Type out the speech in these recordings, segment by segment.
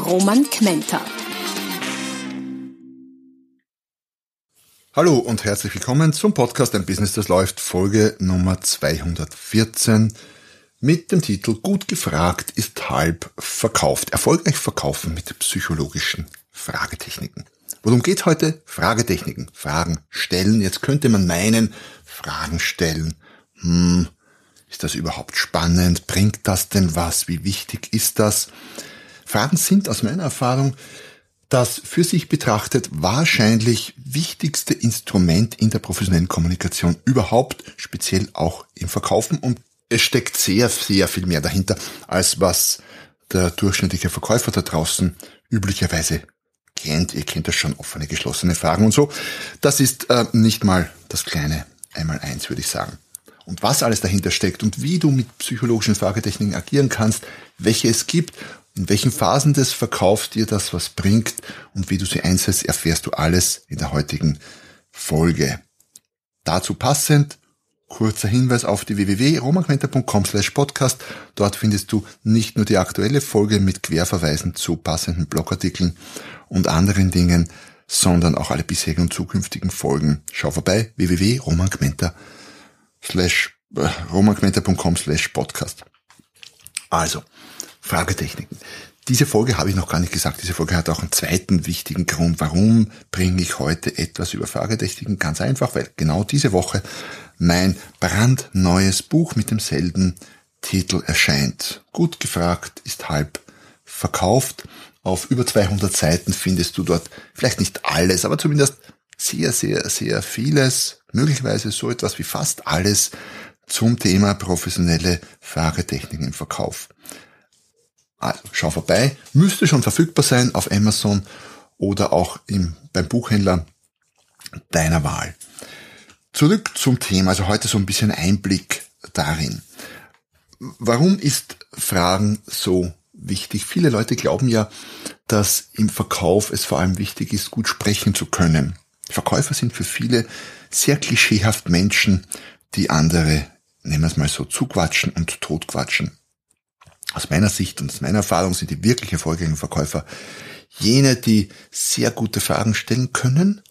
Roman Kmenter. Hallo und herzlich willkommen zum Podcast Ein Business, das läuft, Folge Nummer 214 mit dem Titel Gut gefragt ist halb verkauft. Erfolgreich verkaufen mit psychologischen Fragetechniken. Worum geht heute? Fragetechniken. Fragen stellen. Jetzt könnte man meinen, Fragen stellen. Hm, ist das überhaupt spannend? Bringt das denn was? Wie wichtig ist das? Fragen sind aus meiner Erfahrung das für sich betrachtet wahrscheinlich wichtigste Instrument in der professionellen Kommunikation überhaupt, speziell auch im Verkaufen. Und es steckt sehr, sehr viel mehr dahinter, als was der durchschnittliche Verkäufer da draußen üblicherweise kennt. Ihr kennt das schon, offene, geschlossene Fragen und so. Das ist äh, nicht mal das kleine einmal eins, würde ich sagen. Und was alles dahinter steckt und wie du mit psychologischen Fragetechniken agieren kannst, welche es gibt in welchen Phasen des Verkaufs dir das was bringt und wie du sie einsetzt, erfährst du alles in der heutigen Folge. Dazu passend kurzer Hinweis auf die www.romanquenter.com slash podcast. Dort findest du nicht nur die aktuelle Folge mit Querverweisen zu passenden Blogartikeln und anderen Dingen, sondern auch alle bisherigen und zukünftigen Folgen. Schau vorbei www.romanquenter slash äh, romanquenter.com slash podcast. Also, Fragetechniken. Diese Folge habe ich noch gar nicht gesagt. Diese Folge hat auch einen zweiten wichtigen Grund. Warum bringe ich heute etwas über Fragetechniken? Ganz einfach, weil genau diese Woche mein brandneues Buch mit demselben Titel erscheint. Gut gefragt ist halb verkauft. Auf über 200 Seiten findest du dort vielleicht nicht alles, aber zumindest sehr, sehr, sehr vieles, möglicherweise so etwas wie fast alles zum Thema professionelle Fragetechniken im Verkauf. Also schau vorbei, müsste schon verfügbar sein auf Amazon oder auch im, beim Buchhändler deiner Wahl. Zurück zum Thema, also heute so ein bisschen Einblick darin. Warum ist Fragen so wichtig? Viele Leute glauben ja, dass im Verkauf es vor allem wichtig ist, gut sprechen zu können. Verkäufer sind für viele sehr klischeehaft Menschen, die andere, nehmen wir es mal so, zuquatschen und totquatschen. Aus meiner Sicht und aus meiner Erfahrung sind die wirklich erfolgreichen Verkäufer jene, die sehr gute Fragen stellen können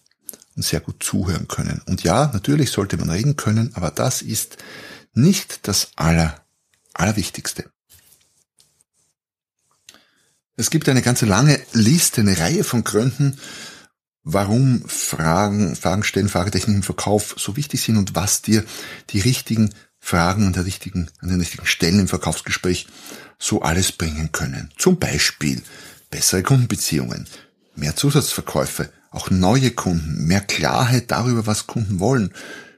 und sehr gut zuhören können. Und ja, natürlich sollte man reden können, aber das ist nicht das Aller, Allerwichtigste. Es gibt eine ganze lange Liste, eine Reihe von Gründen, warum Fragen, Fragen stellen, Fragetechniken im Verkauf so wichtig sind und was dir die richtigen Fragen an, der richtigen, an den richtigen Stellen im Verkaufsgespräch so alles bringen können. Zum Beispiel bessere Kundenbeziehungen, mehr Zusatzverkäufe, auch neue Kunden, mehr Klarheit darüber, was Kunden wollen,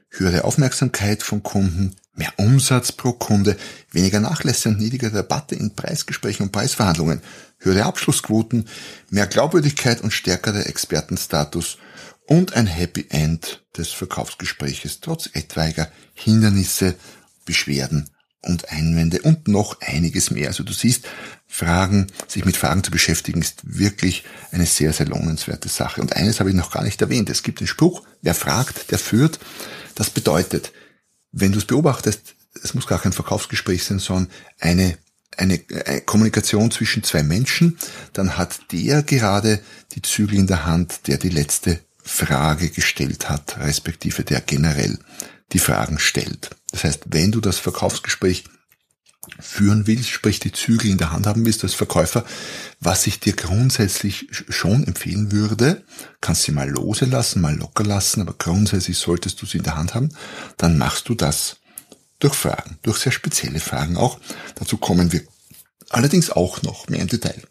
höhere Aufmerksamkeit von Kunden, mehr Umsatz pro Kunde, weniger Nachlässe und niedrigere Debatte in Preisgesprächen und Preisverhandlungen, höhere Abschlussquoten, mehr Glaubwürdigkeit und stärkerer Expertenstatus und ein Happy End des Verkaufsgespräches trotz etwaiger Hindernisse, Beschwerden und Einwände und noch einiges mehr. Also du siehst, Fragen, sich mit Fragen zu beschäftigen, ist wirklich eine sehr, sehr lohnenswerte Sache. Und eines habe ich noch gar nicht erwähnt. Es gibt den Spruch, wer fragt, der führt. Das bedeutet, wenn du es beobachtest, es muss gar kein Verkaufsgespräch sein, sondern eine, eine, eine Kommunikation zwischen zwei Menschen, dann hat der gerade die Zügel in der Hand, der die letzte Frage gestellt hat, respektive der generell die Fragen stellt. Das heißt, wenn du das Verkaufsgespräch führen willst, sprich die Zügel in der Hand haben willst als Verkäufer, was ich dir grundsätzlich schon empfehlen würde, kannst sie mal lose lassen, mal locker lassen, aber grundsätzlich solltest du sie in der Hand haben, dann machst du das durch Fragen, durch sehr spezielle Fragen auch. Dazu kommen wir allerdings auch noch mehr im Detail.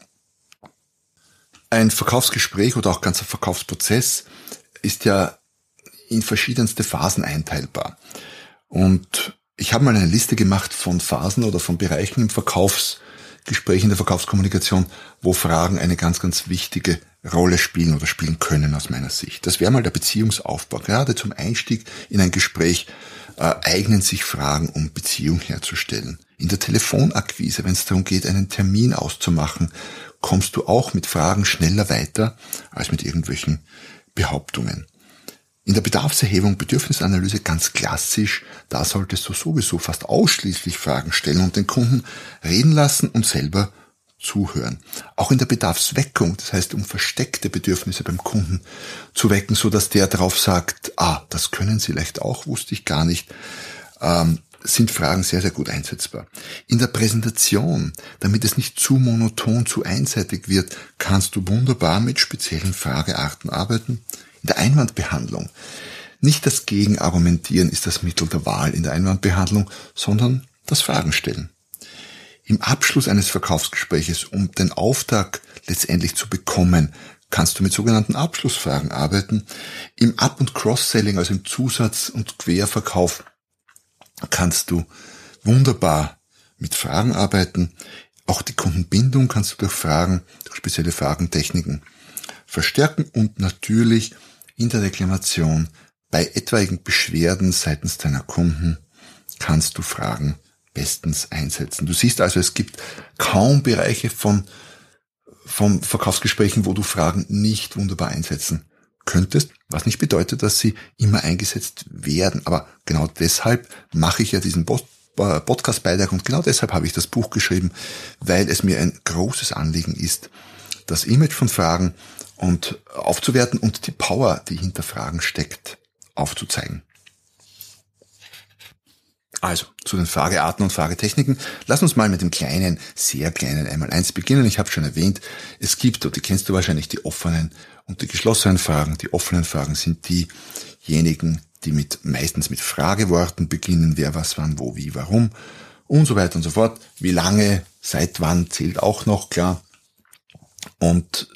Ein Verkaufsgespräch oder auch ganzer Verkaufsprozess ist ja in verschiedenste Phasen einteilbar. Und ich habe mal eine Liste gemacht von Phasen oder von Bereichen im Verkaufs Gespräche in der Verkaufskommunikation, wo Fragen eine ganz, ganz wichtige Rolle spielen oder spielen können aus meiner Sicht. Das wäre mal der Beziehungsaufbau. Gerade zum Einstieg in ein Gespräch äh, eignen sich Fragen, um Beziehung herzustellen. In der Telefonakquise, wenn es darum geht, einen Termin auszumachen, kommst du auch mit Fragen schneller weiter als mit irgendwelchen Behauptungen. In der Bedarfserhebung, Bedürfnisanalyse ganz klassisch, da solltest du sowieso fast ausschließlich Fragen stellen und den Kunden reden lassen und selber zuhören. Auch in der Bedarfsweckung, das heißt um versteckte Bedürfnisse beim Kunden zu wecken, so dass der darauf sagt, ah, das können Sie vielleicht auch, wusste ich gar nicht, ähm, sind Fragen sehr, sehr gut einsetzbar. In der Präsentation, damit es nicht zu monoton, zu einseitig wird, kannst du wunderbar mit speziellen Fragearten arbeiten. In der Einwandbehandlung, nicht das Gegenargumentieren ist das Mittel der Wahl in der Einwandbehandlung, sondern das Fragen stellen. Im Abschluss eines Verkaufsgespräches, um den Auftrag letztendlich zu bekommen, kannst du mit sogenannten Abschlussfragen arbeiten. Im Up- und Cross-Selling, also im Zusatz- und Querverkauf, kannst du wunderbar mit Fragen arbeiten. Auch die Kundenbindung kannst du durch Fragen, durch spezielle Fragentechniken verstärken und natürlich der Reklamation bei etwaigen Beschwerden seitens deiner Kunden kannst du Fragen bestens einsetzen. Du siehst also, es gibt kaum Bereiche von, von Verkaufsgesprächen, wo du Fragen nicht wunderbar einsetzen könntest, was nicht bedeutet, dass sie immer eingesetzt werden. Aber genau deshalb mache ich ja diesen äh, Podcast-Beitrag und genau deshalb habe ich das Buch geschrieben, weil es mir ein großes Anliegen ist, das Image von Fragen und aufzuwerten und die Power, die hinter Fragen steckt, aufzuzeigen. Also, zu den Fragearten und Fragetechniken. Lass uns mal mit dem kleinen, sehr kleinen einmal eins beginnen. Ich habe schon erwähnt, es gibt, und die kennst du wahrscheinlich, die offenen und die geschlossenen Fragen. Die offenen Fragen sind diejenigen, die mit, meistens mit Frageworten beginnen. Wer, was, wann, wo, wie, warum und so weiter und so fort. Wie lange, seit wann zählt auch noch, klar. Und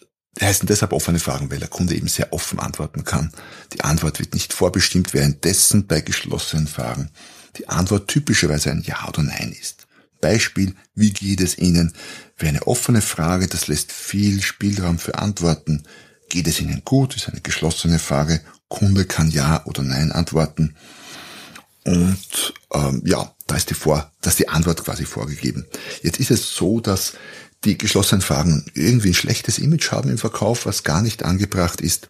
heißen deshalb offene Fragen, weil der Kunde eben sehr offen antworten kann. Die Antwort wird nicht vorbestimmt, währenddessen bei geschlossenen Fragen die Antwort typischerweise ein Ja oder Nein ist. Beispiel, wie geht es Ihnen? Wäre eine offene Frage, das lässt viel Spielraum für Antworten. Geht es Ihnen gut? Ist eine geschlossene Frage. Kunde kann Ja oder Nein antworten. Und ähm, ja, da ist die Vor, da ist die Antwort quasi vorgegeben. Jetzt ist es so, dass die geschlossenen Fragen irgendwie ein schlechtes Image haben im Verkauf, was gar nicht angebracht ist.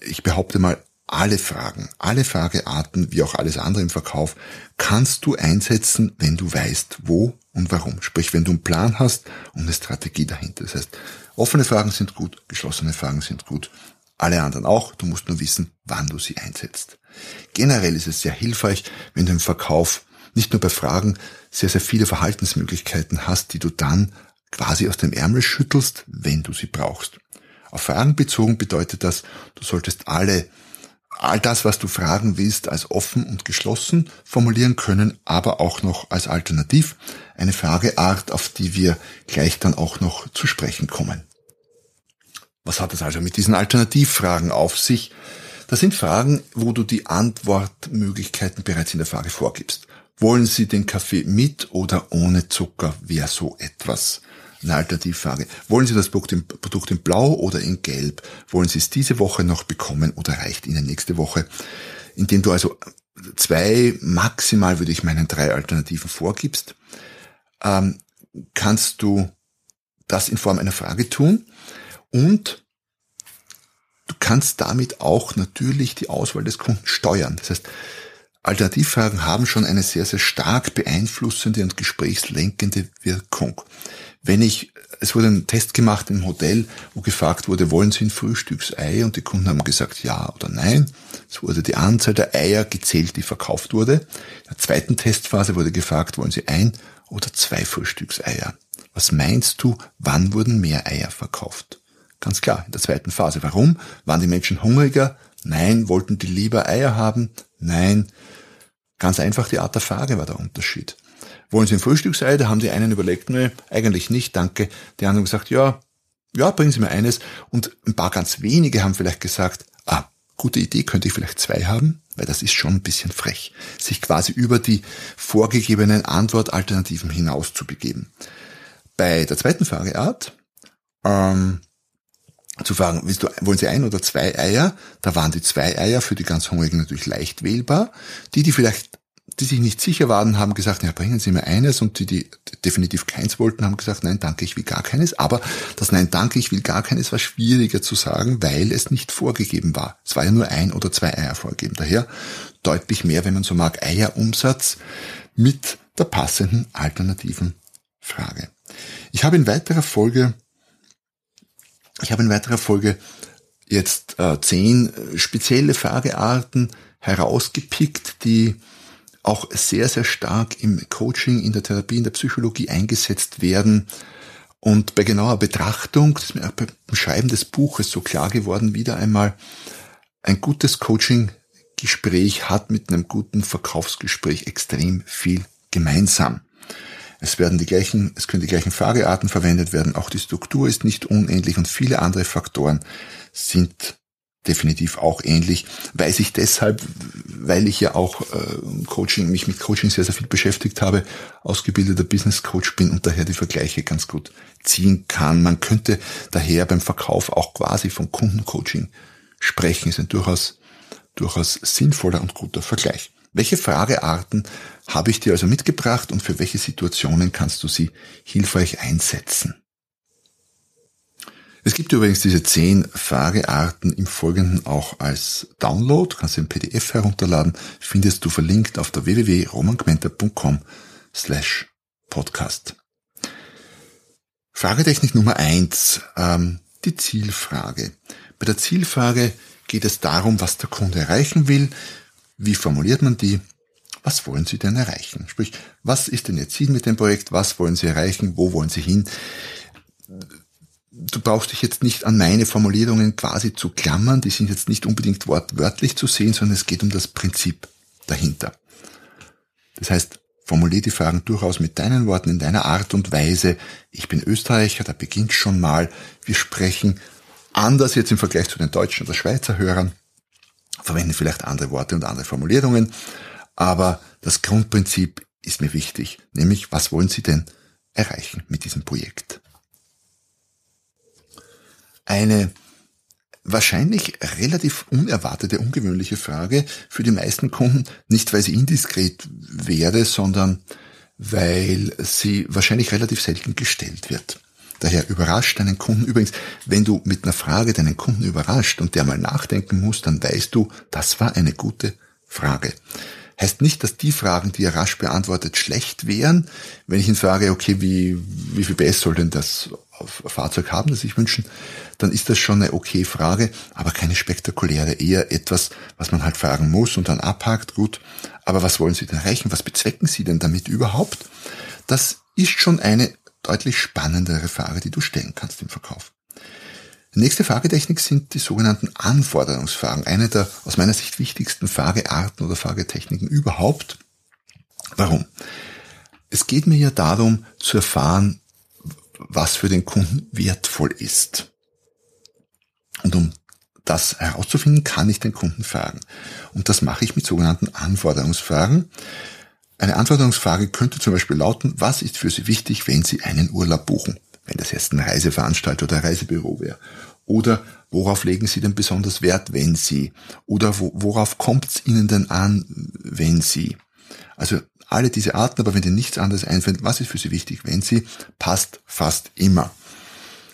Ich behaupte mal, alle Fragen, alle Fragearten, wie auch alles andere im Verkauf, kannst du einsetzen, wenn du weißt, wo und warum. Sprich, wenn du einen Plan hast und eine Strategie dahinter. Das heißt, offene Fragen sind gut, geschlossene Fragen sind gut. Alle anderen auch. Du musst nur wissen, wann du sie einsetzt. Generell ist es sehr hilfreich, wenn du im Verkauf nicht nur bei Fragen sehr, sehr viele Verhaltensmöglichkeiten hast, die du dann quasi aus dem Ärmel schüttelst, wenn du sie brauchst. Auf Fragen bezogen bedeutet das, du solltest alle all das, was du fragen willst, als offen und geschlossen formulieren können, aber auch noch als Alternativ eine Frageart, auf die wir gleich dann auch noch zu sprechen kommen. Was hat es also mit diesen Alternativfragen auf sich? Das sind Fragen, wo du die Antwortmöglichkeiten bereits in der Frage vorgibst. Wollen Sie den Kaffee mit oder ohne Zucker? Wäre so etwas eine Alternativfrage. Wollen Sie das Produkt in, Produkt in Blau oder in Gelb? Wollen Sie es diese Woche noch bekommen oder reicht Ihnen nächste Woche? Indem du also zwei, maximal würde ich meinen drei Alternativen vorgibst, ähm, kannst du das in Form einer Frage tun und du kannst damit auch natürlich die Auswahl des Kunden steuern. Das heißt, Alternativfragen haben schon eine sehr, sehr stark beeinflussende und gesprächslenkende Wirkung. Wenn ich, es wurde ein Test gemacht im Hotel, wo gefragt wurde, wollen Sie ein Frühstücksei? Und die Kunden haben gesagt ja oder nein. Es wurde die Anzahl der Eier gezählt, die verkauft wurde. In der zweiten Testphase wurde gefragt, wollen Sie ein oder zwei Frühstückseier? Was meinst du, wann wurden mehr Eier verkauft? Ganz klar, in der zweiten Phase. Warum? Waren die Menschen hungriger? Nein. Wollten die lieber Eier haben? Nein. Ganz einfach die Art der Frage war der Unterschied. Wollen Sie ein Frühstücksei? Da haben die einen überlegt, nee, eigentlich nicht, danke. Die anderen gesagt, ja, ja, bringen Sie mir eines. Und ein paar ganz wenige haben vielleicht gesagt, ah, gute Idee, könnte ich vielleicht zwei haben? Weil das ist schon ein bisschen frech, sich quasi über die vorgegebenen Antwortalternativen hinaus zu begeben. Bei der zweiten Frageart, ähm, zu fragen, willst du, wollen Sie ein oder zwei Eier? Da waren die zwei Eier für die ganz Hungrigen natürlich leicht wählbar. Die, die vielleicht, die sich nicht sicher waren, haben gesagt, ja, bringen Sie mir eines und die, die definitiv keins wollten, haben gesagt, nein, danke, ich will gar keines. Aber das Nein, danke, ich will gar keines war schwieriger zu sagen, weil es nicht vorgegeben war. Es war ja nur ein oder zwei Eier vorgegeben. Daher deutlich mehr, wenn man so mag, Eierumsatz mit der passenden alternativen Frage. Ich habe in weiterer Folge ich habe in weiterer Folge jetzt äh, zehn spezielle Fragearten herausgepickt, die auch sehr, sehr stark im Coaching, in der Therapie, in der Psychologie eingesetzt werden. Und bei genauer Betrachtung, das ist mir auch beim Schreiben des Buches so klar geworden, wieder einmal, ein gutes Coaching-Gespräch hat mit einem guten Verkaufsgespräch extrem viel gemeinsam. Es werden die gleichen, es können die gleichen Fragearten verwendet werden, auch die Struktur ist nicht unähnlich und viele andere Faktoren sind definitiv auch ähnlich. Weiß ich deshalb, weil ich ja auch äh, Coaching, mich mit Coaching sehr, sehr viel beschäftigt habe, ausgebildeter Business Coach bin und daher die Vergleiche ganz gut ziehen kann. Man könnte daher beim Verkauf auch quasi vom Kundencoaching sprechen. Ist ein durchaus, durchaus sinnvoller und guter Vergleich. Welche Fragearten habe ich dir also mitgebracht und für welche Situationen kannst du sie hilfreich einsetzen? Es gibt übrigens diese zehn Fragearten im Folgenden auch als Download, kannst du im PDF herunterladen, findest du verlinkt auf der www.romangmenta.com slash podcast. Fragetechnik Nummer eins: ähm, die Zielfrage. Bei der Zielfrage geht es darum, was der Kunde erreichen will, wie formuliert man die? Was wollen Sie denn erreichen? Sprich, was ist denn Ihr Ziel mit dem Projekt? Was wollen Sie erreichen? Wo wollen Sie hin? Du brauchst dich jetzt nicht an meine Formulierungen quasi zu klammern. Die sind jetzt nicht unbedingt wortwörtlich zu sehen, sondern es geht um das Prinzip dahinter. Das heißt, formulier die Fragen durchaus mit deinen Worten, in deiner Art und Weise. Ich bin Österreicher, da beginnt schon mal. Wir sprechen anders jetzt im Vergleich zu den Deutschen oder Schweizer Hörern verwenden vielleicht andere Worte und andere Formulierungen, aber das Grundprinzip ist mir wichtig, nämlich was wollen Sie denn erreichen mit diesem Projekt? Eine wahrscheinlich relativ unerwartete, ungewöhnliche Frage für die meisten Kunden, nicht weil sie indiskret wäre, sondern weil sie wahrscheinlich relativ selten gestellt wird. Daher überrascht deinen Kunden. Übrigens, wenn du mit einer Frage deinen Kunden überrascht und der mal nachdenken muss, dann weißt du, das war eine gute Frage. Heißt nicht, dass die Fragen, die er rasch beantwortet, schlecht wären. Wenn ich ihn frage, okay, wie, wie viel PS soll denn das Fahrzeug haben, das ich wünschen, dann ist das schon eine okay Frage, aber keine spektakuläre, eher etwas, was man halt fragen muss und dann abhakt, gut. Aber was wollen Sie denn erreichen? Was bezwecken Sie denn damit überhaupt? Das ist schon eine deutlich spannendere Frage, die du stellen kannst im Verkauf. Die nächste Fragetechnik sind die sogenannten Anforderungsfragen. Eine der aus meiner Sicht wichtigsten Fragearten oder Fragetechniken überhaupt. Warum? Es geht mir ja darum zu erfahren, was für den Kunden wertvoll ist. Und um das herauszufinden, kann ich den Kunden fragen. Und das mache ich mit sogenannten Anforderungsfragen. Eine Anforderungsfrage könnte zum Beispiel lauten, was ist für Sie wichtig, wenn Sie einen Urlaub buchen? Wenn das jetzt ein Reiseveranstalter oder ein Reisebüro wäre. Oder worauf legen Sie denn besonders Wert, wenn Sie? Oder worauf kommt es Ihnen denn an, wenn Sie? Also alle diese Arten, aber wenn dir nichts anderes einfällt, was ist für Sie wichtig, wenn Sie, passt fast immer.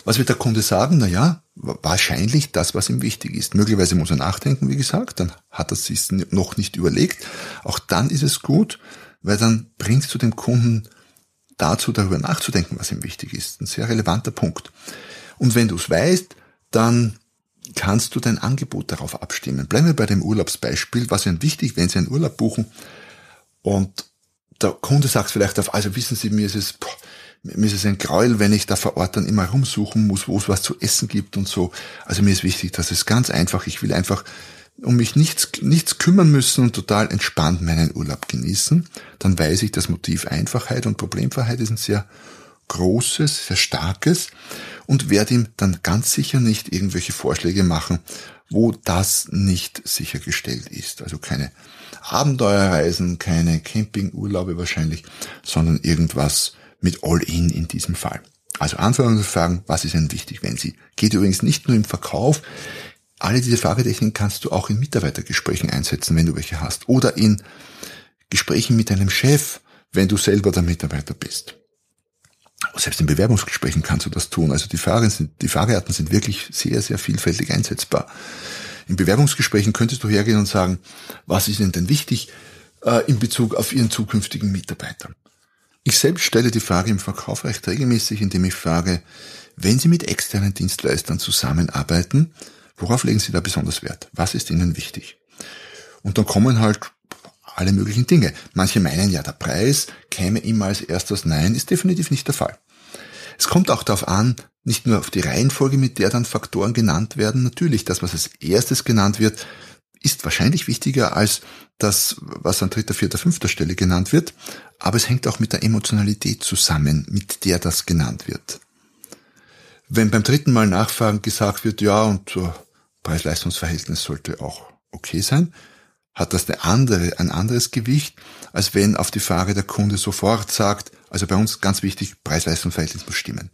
Was wird der Kunde sagen? Na ja, wahrscheinlich das, was ihm wichtig ist. Möglicherweise muss er nachdenken, wie gesagt, dann hat er sich noch nicht überlegt. Auch dann ist es gut, weil dann bringst du dem Kunden dazu, darüber nachzudenken, was ihm wichtig ist. Ein sehr relevanter Punkt. Und wenn du es weißt, dann kannst du dein Angebot darauf abstimmen. Bleiben wir bei dem Urlaubsbeispiel. Was ist wichtig, wenn Sie einen Urlaub buchen und der Kunde sagt vielleicht auf, also wissen Sie, mir ist es, boah, mir ist es ein Gräuel, wenn ich da vor Ort dann immer rumsuchen muss, wo es was zu essen gibt und so. Also mir ist wichtig, dass es ganz einfach, ich will einfach um mich nichts, nichts kümmern müssen und total entspannt meinen Urlaub genießen, dann weiß ich, das Motiv Einfachheit und Problemfreiheit ist ein sehr großes, sehr starkes und werde ihm dann ganz sicher nicht irgendwelche Vorschläge machen, wo das nicht sichergestellt ist. Also keine Abenteuerreisen, keine Campingurlaube wahrscheinlich, sondern irgendwas mit All-In in diesem Fall. Also Anforderungsfragen, was ist Ihnen wichtig, wenn Sie? Geht übrigens nicht nur im Verkauf. Alle diese Fragetechniken kannst du auch in Mitarbeitergesprächen einsetzen, wenn du welche hast. Oder in Gesprächen mit deinem Chef, wenn du selber der Mitarbeiter bist. Selbst in Bewerbungsgesprächen kannst du das tun. Also die, Fragen sind, die Fragearten sind wirklich sehr, sehr vielfältig einsetzbar. In Bewerbungsgesprächen könntest du hergehen und sagen, was ist Ihnen denn wichtig äh, in Bezug auf Ihren zukünftigen Mitarbeiter? Ich selbst stelle die Frage im Verkauf recht regelmäßig, indem ich frage, wenn Sie mit externen Dienstleistern zusammenarbeiten, worauf legen Sie da besonders Wert? Was ist Ihnen wichtig? Und dann kommen halt alle möglichen Dinge. Manche meinen ja, der Preis käme immer als erstes. Nein, ist definitiv nicht der Fall. Es kommt auch darauf an, nicht nur auf die Reihenfolge, mit der dann Faktoren genannt werden. Natürlich, das, was als erstes genannt wird, ist wahrscheinlich wichtiger als das, was an dritter, vierter, fünfter Stelle genannt wird. Aber es hängt auch mit der Emotionalität zusammen, mit der das genannt wird. Wenn beim dritten Mal nachfragen gesagt wird, ja, und Preis-Leistungs-Verhältnis sollte auch okay sein, hat das eine andere, ein anderes Gewicht, als wenn auf die Frage der Kunde sofort sagt, also bei uns ganz wichtig, Preis-Leistung-Verhältnis muss stimmen.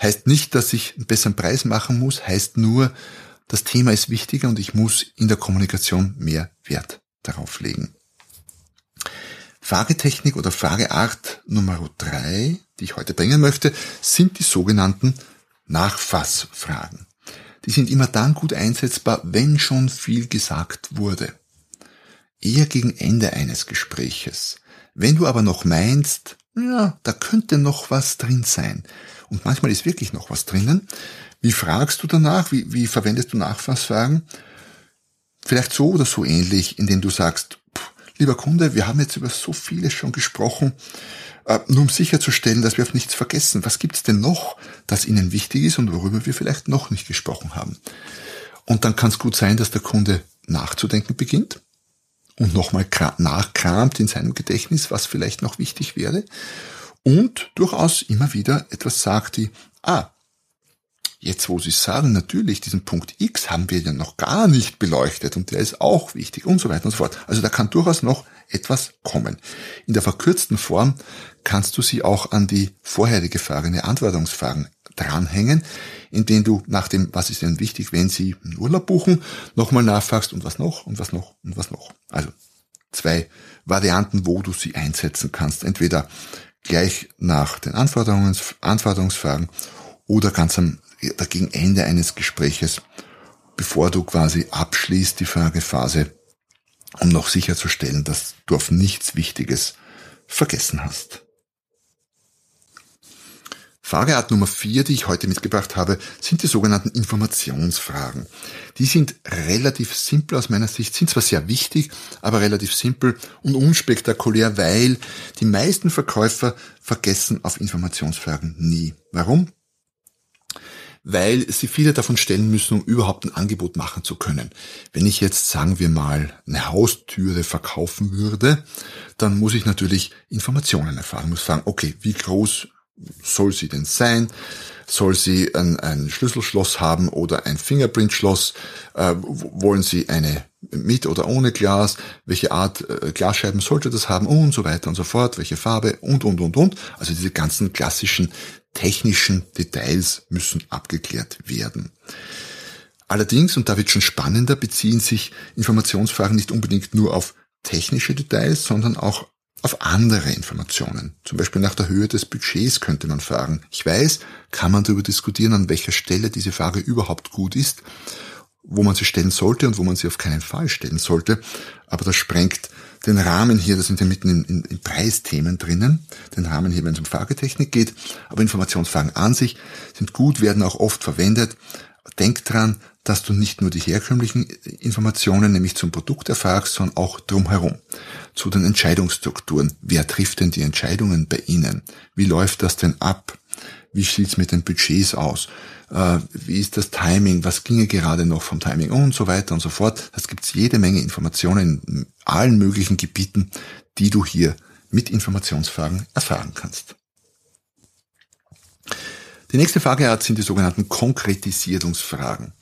Heißt nicht, dass ich einen besseren Preis machen muss, heißt nur, das Thema ist wichtiger und ich muss in der Kommunikation mehr Wert darauf legen. Fragetechnik oder Frageart Nummer drei, die ich heute bringen möchte, sind die sogenannten Nachfassfragen. Die sind immer dann gut einsetzbar, wenn schon viel gesagt wurde eher gegen Ende eines Gespräches. Wenn du aber noch meinst, ja, da könnte noch was drin sein, und manchmal ist wirklich noch was drinnen, wie fragst du danach? Wie, wie verwendest du Nachfassfragen? Vielleicht so oder so ähnlich, indem du sagst, lieber Kunde, wir haben jetzt über so vieles schon gesprochen, nur um sicherzustellen, dass wir auf nichts vergessen. Was gibt's denn noch, das Ihnen wichtig ist und worüber wir vielleicht noch nicht gesprochen haben? Und dann kann es gut sein, dass der Kunde nachzudenken beginnt und nochmal nachkramt in seinem Gedächtnis, was vielleicht noch wichtig wäre und durchaus immer wieder etwas sagt wie, ah, jetzt wo Sie sagen, natürlich, diesen Punkt X haben wir ja noch gar nicht beleuchtet und der ist auch wichtig und so weiter und so fort. Also da kann durchaus noch etwas kommen. In der verkürzten Form kannst du sie auch an die vorherige Frage, eine Antwortungsfragen dranhängen, in denen du nach dem, was ist denn wichtig, wenn Sie einen Urlaub buchen, nochmal nachfragst und was noch und was noch und was noch. Also zwei Varianten, wo du sie einsetzen kannst. Entweder gleich nach den Anforderungs Anforderungsfragen oder ganz am gegen Ende eines Gespräches, bevor du quasi abschließt die Fragephase, um noch sicherzustellen, dass du auf nichts Wichtiges vergessen hast. Frageart Nummer vier, die ich heute mitgebracht habe, sind die sogenannten Informationsfragen. Die sind relativ simpel aus meiner Sicht, sind zwar sehr wichtig, aber relativ simpel und unspektakulär, weil die meisten Verkäufer vergessen auf Informationsfragen nie. Warum? Weil sie viele davon stellen müssen, um überhaupt ein Angebot machen zu können. Wenn ich jetzt, sagen wir mal, eine Haustüre verkaufen würde, dann muss ich natürlich Informationen erfahren, muss fragen, okay, wie groß soll sie denn sein? Soll sie ein, ein Schlüsselschloss haben oder ein Fingerprint-Schloss? Äh, wollen Sie eine mit oder ohne Glas? Welche Art äh, Glasscheiben sollte das haben? Und so weiter und so fort. Welche Farbe? Und, und, und, und. Also diese ganzen klassischen technischen Details müssen abgeklärt werden. Allerdings, und da wird schon spannender, beziehen sich Informationsfragen nicht unbedingt nur auf technische Details, sondern auch auf andere Informationen. Zum Beispiel nach der Höhe des Budgets könnte man fragen. Ich weiß, kann man darüber diskutieren, an welcher Stelle diese Frage überhaupt gut ist, wo man sie stellen sollte und wo man sie auf keinen Fall stellen sollte. Aber das sprengt den Rahmen hier, da sind wir mitten in, in, in Preisthemen drinnen, den Rahmen hier, wenn es um Fragetechnik geht. Aber Informationsfragen an sich sind gut, werden auch oft verwendet. Denk dran, dass du nicht nur die herkömmlichen Informationen, nämlich zum Produkt erfragst, sondern auch drumherum. Zu den Entscheidungsstrukturen. Wer trifft denn die Entscheidungen bei Ihnen? Wie läuft das denn ab? Wie sieht's mit den Budgets aus? Äh, wie ist das Timing? Was ginge gerade noch vom Timing? Und so weiter und so fort. Das gibt's jede Menge Informationen in allen möglichen Gebieten, die du hier mit Informationsfragen erfahren kannst. Die nächste Frageart sind die sogenannten Konkretisierungsfragen.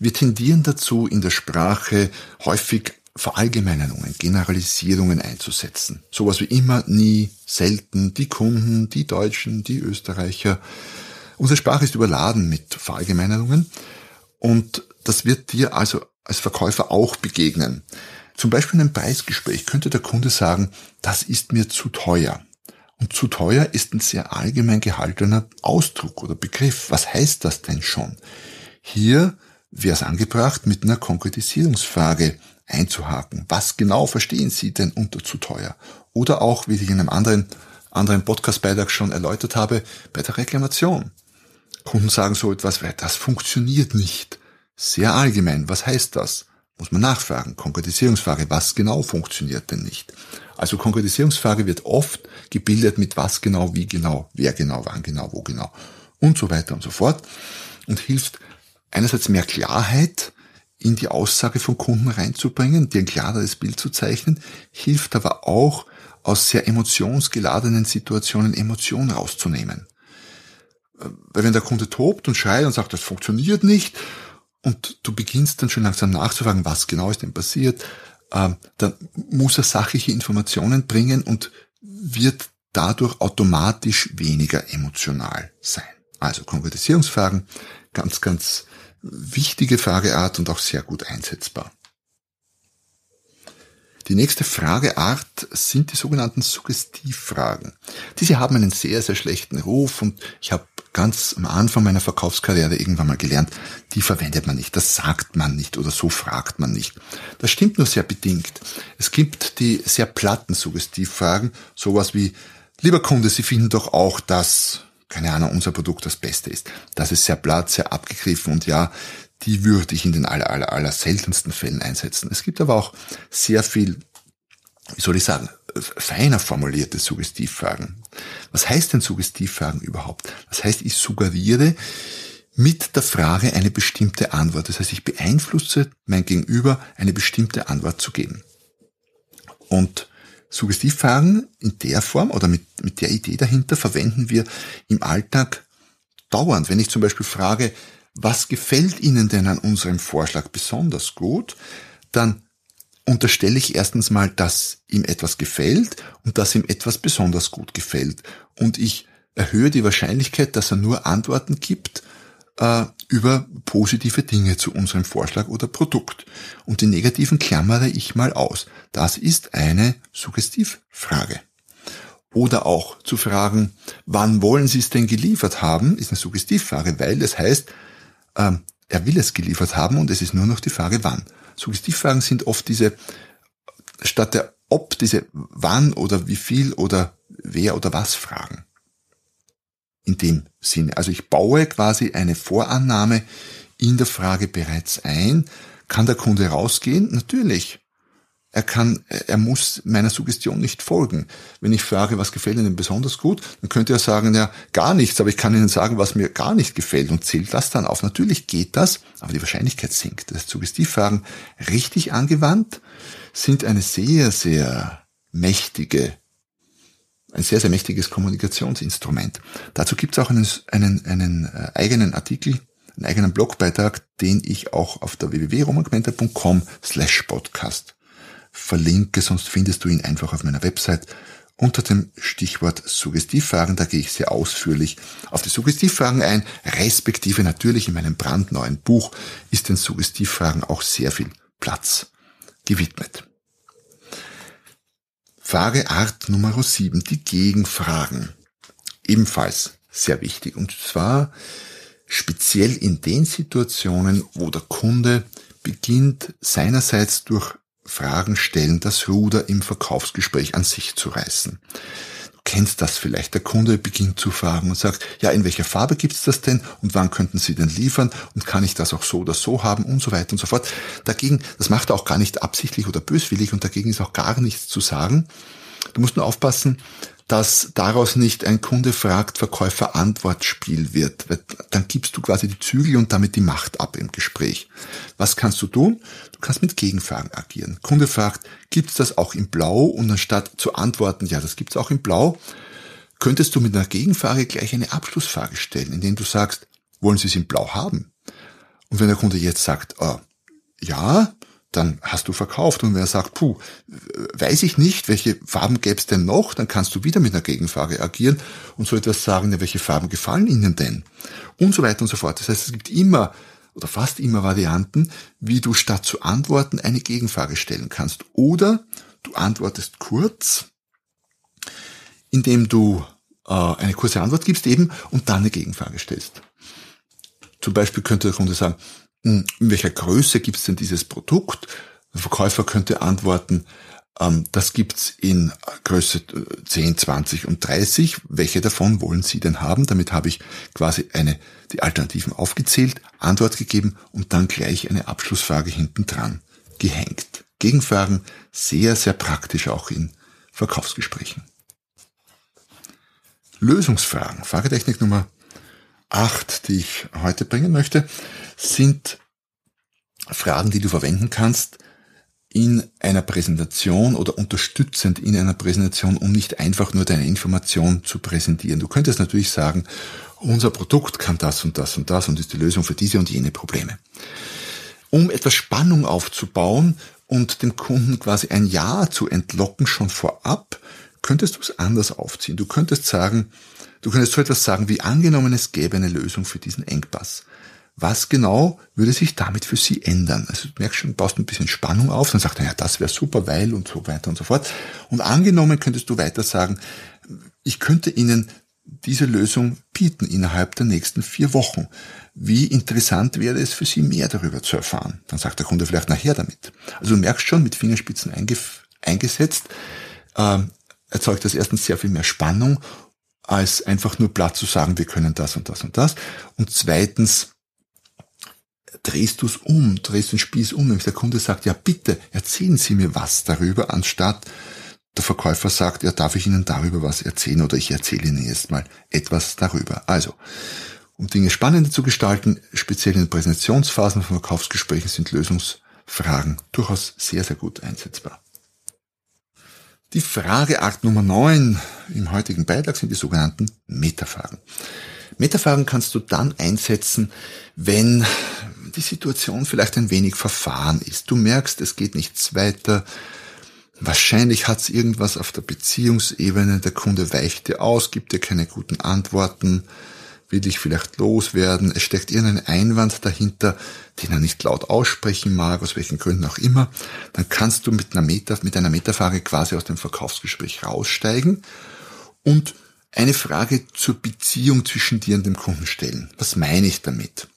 Wir tendieren dazu, in der Sprache häufig Verallgemeinerungen, Generalisierungen einzusetzen. Sowas wie immer, nie, selten, die Kunden, die Deutschen, die Österreicher. Unsere Sprache ist überladen mit Verallgemeinerungen und das wird dir also als Verkäufer auch begegnen. Zum Beispiel in einem Preisgespräch könnte der Kunde sagen, das ist mir zu teuer. Und zu teuer ist ein sehr allgemein gehaltener Ausdruck oder Begriff. Was heißt das denn schon? Hier wäre es angebracht, mit einer Konkretisierungsfrage einzuhaken. Was genau verstehen Sie denn unter zu teuer? Oder auch, wie ich in einem anderen, anderen Podcast-Beitrag schon erläutert habe, bei der Reklamation. Kunden sagen so etwas, weil das funktioniert nicht. Sehr allgemein. Was heißt das? Muss man nachfragen. Konkretisierungsfrage. Was genau funktioniert denn nicht? Also Konkretisierungsfrage wird oft gebildet mit was genau, wie genau, wer genau, wann genau, wo genau und so weiter und so fort und hilft einerseits mehr Klarheit in die Aussage von Kunden reinzubringen, dir ein klareres Bild zu zeichnen, hilft aber auch aus sehr emotionsgeladenen Situationen Emotionen rauszunehmen. Weil wenn der Kunde tobt und schreit und sagt, das funktioniert nicht, und du beginnst dann schon langsam nachzufragen, was genau ist denn passiert, äh, dann muss er sachliche Informationen bringen und wird dadurch automatisch weniger emotional sein. Also Konkretisierungsfragen, ganz, ganz wichtige Frageart und auch sehr gut einsetzbar. Die nächste Frageart sind die sogenannten Suggestivfragen. Diese haben einen sehr, sehr schlechten Ruf und ich habe ganz am Anfang meiner Verkaufskarriere irgendwann mal gelernt, die verwendet man nicht, das sagt man nicht oder so fragt man nicht. Das stimmt nur sehr bedingt. Es gibt die sehr platten Suggestivfragen, sowas wie, lieber Kunde, Sie finden doch auch, dass, keine Ahnung, unser Produkt das Beste ist. Das ist sehr platt, sehr abgegriffen und ja, die würde ich in den aller, aller, aller seltensten Fällen einsetzen. Es gibt aber auch sehr viel, wie soll ich sagen, feiner formulierte Suggestivfragen. Was heißt denn Suggestivfragen überhaupt? Das heißt, ich suggeriere mit der Frage eine bestimmte Antwort. Das heißt, ich beeinflusse mein Gegenüber, eine bestimmte Antwort zu geben. Und Suggestivfragen in der Form oder mit, mit der Idee dahinter verwenden wir im Alltag dauernd. Wenn ich zum Beispiel frage, was gefällt Ihnen denn an unserem Vorschlag besonders gut, dann unterstelle ich erstens mal, dass ihm etwas gefällt und dass ihm etwas besonders gut gefällt. Und ich erhöhe die Wahrscheinlichkeit, dass er nur Antworten gibt äh, über positive Dinge zu unserem Vorschlag oder Produkt. Und die negativen klammere ich mal aus. Das ist eine Suggestivfrage. Oder auch zu fragen, wann wollen Sie es denn geliefert haben, ist eine Suggestivfrage, weil das heißt, ähm, er will es geliefert haben und es ist nur noch die Frage, wann. Suggestivfragen sind oft diese, statt der ob, diese wann oder wie viel oder wer oder was Fragen. In dem Sinne. Also ich baue quasi eine Vorannahme in der Frage bereits ein. Kann der Kunde rausgehen? Natürlich. Er kann, er muss meiner Suggestion nicht folgen. Wenn ich frage, was gefällt Ihnen besonders gut, dann könnte er sagen, ja, gar nichts, aber ich kann Ihnen sagen, was mir gar nicht gefällt und zählt das dann auf. Natürlich geht das, aber die Wahrscheinlichkeit sinkt. Das Suggestivfragen richtig angewandt sind eine sehr, sehr mächtige, ein sehr, sehr mächtiges Kommunikationsinstrument. Dazu gibt es auch einen, einen, einen äh, eigenen Artikel, einen eigenen Blogbeitrag, den ich auch auf der www.romangmenta.com slash podcast verlinke, sonst findest du ihn einfach auf meiner Website unter dem Stichwort Suggestivfragen. Da gehe ich sehr ausführlich auf die Suggestivfragen ein, respektive natürlich in meinem brandneuen Buch ist den Suggestivfragen auch sehr viel Platz gewidmet. Frageart Nummer 7, die Gegenfragen. Ebenfalls sehr wichtig und zwar speziell in den Situationen, wo der Kunde beginnt seinerseits durch Fragen stellen, das Ruder im Verkaufsgespräch an sich zu reißen. Kennst das vielleicht. Der Kunde beginnt zu fragen und sagt, ja, in welcher Farbe gibt's das denn und wann könnten Sie denn liefern und kann ich das auch so oder so haben und so weiter und so fort. Dagegen, das macht er auch gar nicht absichtlich oder böswillig und dagegen ist auch gar nichts zu sagen. Du musst nur aufpassen, dass daraus nicht ein Kunde fragt, Verkäufer Antwortspiel wird. Dann gibst du quasi die Zügel und damit die Macht ab im Gespräch. Was kannst du tun? Du kannst mit Gegenfragen agieren. Kunde fragt, gibt's das auch in Blau? Und anstatt zu antworten, ja, das gibt's auch in Blau, könntest du mit einer Gegenfrage gleich eine Abschlussfrage stellen, indem du sagst, wollen Sie es in Blau haben? Und wenn der Kunde jetzt sagt, oh, ja, dann hast du verkauft. Und wenn er sagt, puh, weiß ich nicht, welche Farben gäbe es denn noch, dann kannst du wieder mit einer Gegenfrage agieren und so etwas sagen, ja, welche Farben gefallen Ihnen denn? Und so weiter und so fort. Das heißt, es gibt immer oder fast immer Varianten, wie du statt zu antworten eine Gegenfrage stellen kannst. Oder du antwortest kurz, indem du äh, eine kurze Antwort gibst eben und dann eine Gegenfrage stellst. Zum Beispiel könnte der Kunde sagen, in welcher Größe gibt es denn dieses Produkt? Der Verkäufer könnte antworten, ähm, das gibt's in Größe 10, äh, 20 und 30. Welche davon wollen Sie denn haben? Damit habe ich quasi eine, die Alternativen aufgezählt, Antwort gegeben und dann gleich eine Abschlussfrage hinten dran gehängt. Gegenfragen sehr, sehr praktisch auch in Verkaufsgesprächen. Lösungsfragen. Fragetechnik Nummer acht, die ich heute bringen möchte, sind Fragen, die du verwenden kannst in einer Präsentation oder unterstützend in einer Präsentation, um nicht einfach nur deine Information zu präsentieren. Du könntest natürlich sagen, unser Produkt kann das und das und das und ist die Lösung für diese und jene Probleme. Um etwas Spannung aufzubauen und dem Kunden quasi ein Ja zu entlocken schon vorab, könntest du es anders aufziehen. Du könntest sagen, Du könntest so etwas sagen wie angenommen, es gäbe eine Lösung für diesen Engpass. Was genau würde sich damit für Sie ändern? Also du merkst schon, baust ein bisschen Spannung auf, dann sagt er, ja, das wäre super, weil und so weiter und so fort. Und angenommen könntest du weiter sagen, ich könnte Ihnen diese Lösung bieten innerhalb der nächsten vier Wochen. Wie interessant wäre es für Sie, mehr darüber zu erfahren? Dann sagt der Kunde vielleicht nachher damit. Also du merkst schon, mit Fingerspitzen eingesetzt, äh, erzeugt das erstens sehr viel mehr Spannung als einfach nur platt zu sagen, wir können das und das und das. Und zweitens drehst du es um, drehst den Spieß um, nämlich der Kunde sagt, ja bitte, erzählen Sie mir was darüber, anstatt der Verkäufer sagt, ja darf ich Ihnen darüber was erzählen oder ich erzähle Ihnen jetzt mal etwas darüber. Also, um Dinge spannender zu gestalten, speziell in Präsentationsphasen von Verkaufsgesprächen sind Lösungsfragen durchaus sehr, sehr gut einsetzbar. Die Frageart Nummer 9 im heutigen Beitrag sind die sogenannten Metafragen. Metafragen kannst du dann einsetzen, wenn die Situation vielleicht ein wenig verfahren ist. Du merkst, es geht nichts weiter. Wahrscheinlich hat es irgendwas auf der Beziehungsebene. Der Kunde weicht dir aus, gibt dir keine guten Antworten will dich vielleicht loswerden, es steckt irgendein Einwand dahinter, den er nicht laut aussprechen mag, aus welchen Gründen auch immer, dann kannst du mit einer, Meta, mit einer Metafrage quasi aus dem Verkaufsgespräch raussteigen und eine Frage zur Beziehung zwischen dir und dem Kunden stellen. Was meine ich damit?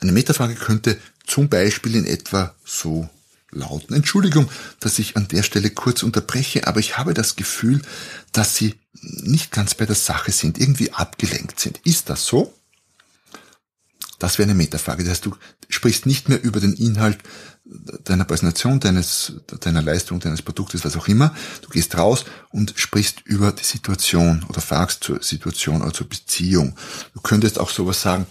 Eine Metafrage könnte zum Beispiel in etwa so lauten. Entschuldigung, dass ich an der Stelle kurz unterbreche, aber ich habe das Gefühl, dass Sie nicht ganz bei der Sache sind, irgendwie abgelenkt sind. Ist das so? Das wäre eine Metafrage. Das heißt, du sprichst nicht mehr über den Inhalt deiner Präsentation, deines, deiner Leistung, deines Produktes, was auch immer. Du gehst raus und sprichst über die Situation oder fragst zur Situation oder zur Beziehung. Du könntest auch sowas sagen,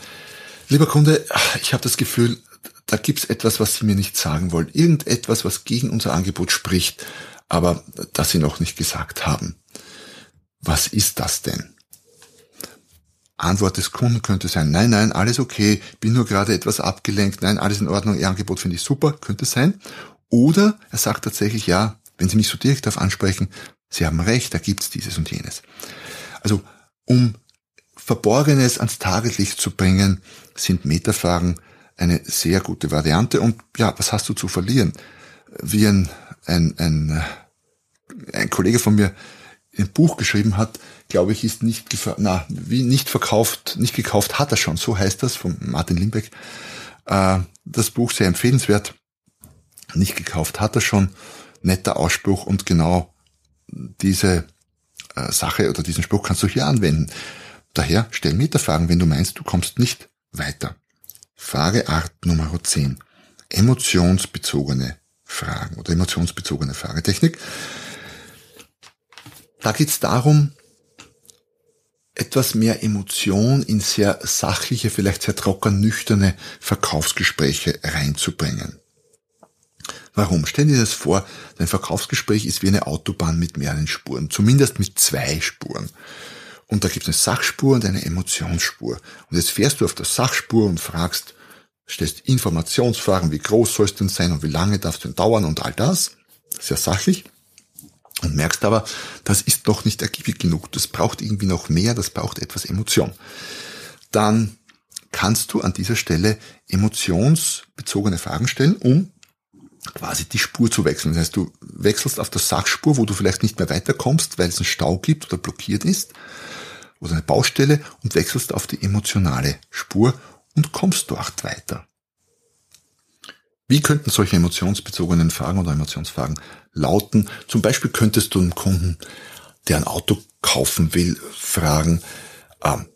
lieber Kunde, ich habe das Gefühl, da gibt's etwas, was Sie mir nicht sagen wollen. Irgendetwas, was gegen unser Angebot spricht, aber das Sie noch nicht gesagt haben. Was ist das denn? Antwort des Kunden könnte sein, nein, nein, alles okay, bin nur gerade etwas abgelenkt, nein, alles in Ordnung, Ihr Angebot finde ich super, könnte sein. Oder er sagt tatsächlich, ja, wenn Sie mich so direkt darauf ansprechen, Sie haben recht, da gibt's dieses und jenes. Also, um Verborgenes ans Tageslicht zu bringen, sind Metafragen eine sehr gute Variante. Und ja, was hast du zu verlieren? Wie ein, ein, ein, ein Kollege von mir ein Buch geschrieben hat, glaube ich, ist nicht, na, wie nicht verkauft, nicht gekauft hat er schon, so heißt das, von Martin Limbeck. Äh, das Buch sehr empfehlenswert. Nicht gekauft hat er schon. Netter Ausspruch und genau diese äh, Sache oder diesen Spruch kannst du hier anwenden. Daher stell Metafragen, wenn du meinst, du kommst nicht weiter. Frageart Nummer 10. Emotionsbezogene Fragen oder emotionsbezogene Fragetechnik. Da geht es darum, etwas mehr Emotion in sehr sachliche, vielleicht sehr trocken, nüchterne Verkaufsgespräche reinzubringen. Warum? Stell dir das vor, dein Verkaufsgespräch ist wie eine Autobahn mit mehreren Spuren, zumindest mit zwei Spuren. Und da gibt es eine Sachspur und eine Emotionsspur. Und jetzt fährst du auf der Sachspur und fragst stellst Informationsfragen, wie groß soll es denn sein und wie lange darf es denn dauern und all das. Sehr sachlich. Und merkst aber, das ist noch nicht ergiebig genug. Das braucht irgendwie noch mehr, das braucht etwas Emotion. Dann kannst du an dieser Stelle emotionsbezogene Fragen stellen, um quasi die Spur zu wechseln. Das heißt, du wechselst auf der Sachspur, wo du vielleicht nicht mehr weiterkommst, weil es einen Stau gibt oder blockiert ist oder eine Baustelle und wechselst auf die emotionale Spur und kommst dort weiter. Wie könnten solche emotionsbezogenen Fragen oder Emotionsfragen lauten? Zum Beispiel könntest du einen Kunden, der ein Auto kaufen will, fragen, ähm,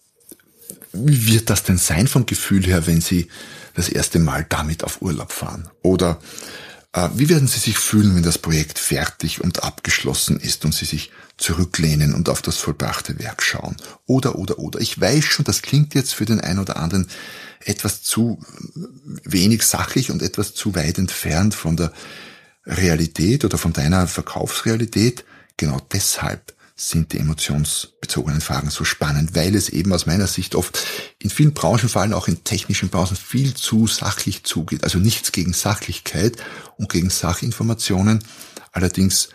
wie wird das denn sein vom Gefühl her, wenn Sie das erste Mal damit auf Urlaub fahren? Oder äh, wie werden Sie sich fühlen, wenn das Projekt fertig und abgeschlossen ist und Sie sich zurücklehnen und auf das vollbrachte Werk schauen? Oder, oder, oder. Ich weiß schon, das klingt jetzt für den einen oder anderen etwas zu wenig sachlich und etwas zu weit entfernt von der Realität oder von deiner Verkaufsrealität. Genau deshalb sind die emotionsbezogenen Fragen so spannend, weil es eben aus meiner Sicht oft in vielen Branchen, vor allem auch in technischen Branchen, viel zu sachlich zugeht. Also nichts gegen Sachlichkeit und gegen Sachinformationen. Allerdings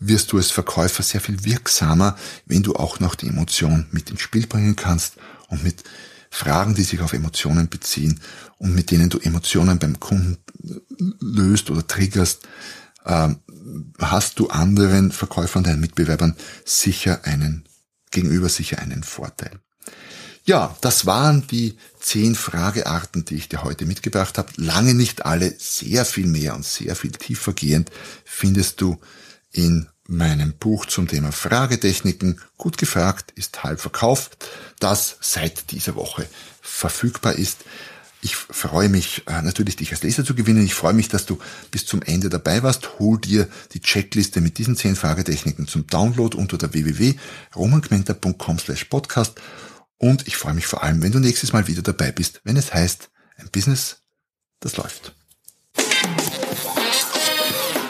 wirst du als Verkäufer sehr viel wirksamer, wenn du auch noch die Emotion mit ins Spiel bringen kannst und mit Fragen, die sich auf Emotionen beziehen und mit denen du Emotionen beim Kunden löst oder triggerst, ähm, hast du anderen Verkäufern, deinen Mitbewerbern sicher einen, gegenüber sicher einen Vorteil. Ja, das waren die zehn Fragearten, die ich dir heute mitgebracht habe. Lange nicht alle, sehr viel mehr und sehr viel tiefergehend findest du in meinem Buch zum Thema Fragetechniken. Gut gefragt ist halb verkauft, das seit dieser Woche verfügbar ist. Ich freue mich äh, natürlich, dich als Leser zu gewinnen. Ich freue mich, dass du bis zum Ende dabei warst. Hol dir die Checkliste mit diesen zehn Fragetechniken zum Download unter der www.romangmenta.com slash podcast. Und ich freue mich vor allem, wenn du nächstes Mal wieder dabei bist, wenn es heißt, ein Business, das läuft.